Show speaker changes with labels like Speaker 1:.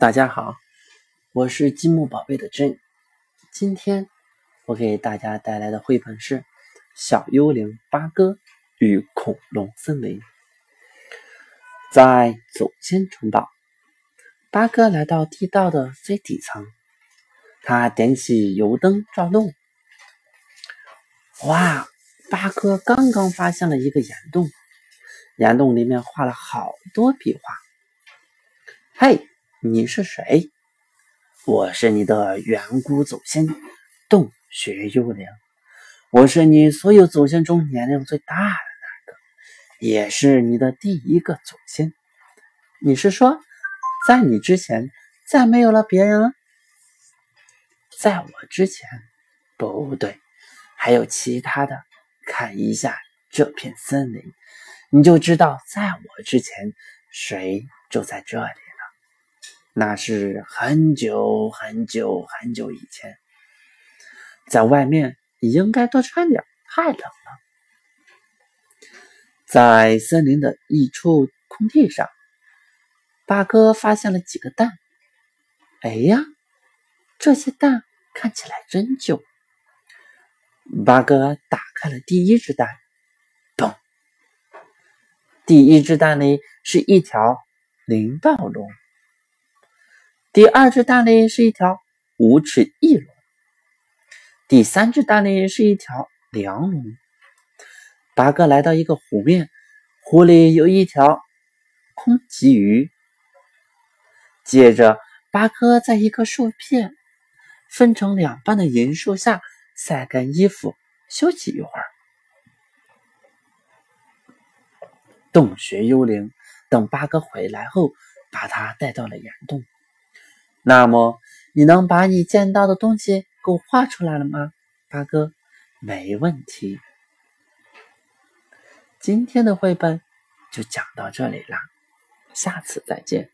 Speaker 1: 大家好，我是积木宝贝的真。今天我给大家带来的绘本是《小幽灵八哥与恐龙森林》。在祖先城堡，八哥来到地道的最底层，他点起油灯照路。哇！八哥刚刚发现了一个岩洞，岩洞里面画了好多壁画。嘿，你是谁？我是你的远古祖先，洞穴幽灵。我是你所有祖先中年龄最大的那个，也是你的第一个祖先。你是说，在你之前再没有了别人了？在我之前，不对，还有其他的。看一下这片森林，你就知道在我之前谁住在这里。那是很久很久很久以前，在外面你应该多穿点，太冷了。在森林的一处空地上，八哥发现了几个蛋。哎呀，这些蛋看起来真旧。八哥打开了第一只蛋，咚！第一只蛋里是一条灵暴龙，第二只蛋里是一条无齿翼龙，第三只蛋里是一条梁龙。八哥来到一个湖面，湖里有一条空鲫鱼。接着，八哥在一棵树片分成两半的银树下。晒干衣服，休息一会儿。洞穴幽灵等八哥回来后，把他带到了岩洞。那么，你能把你见到的东西给我画出来了吗，八哥？没问题。今天的绘本就讲到这里啦，下次再见。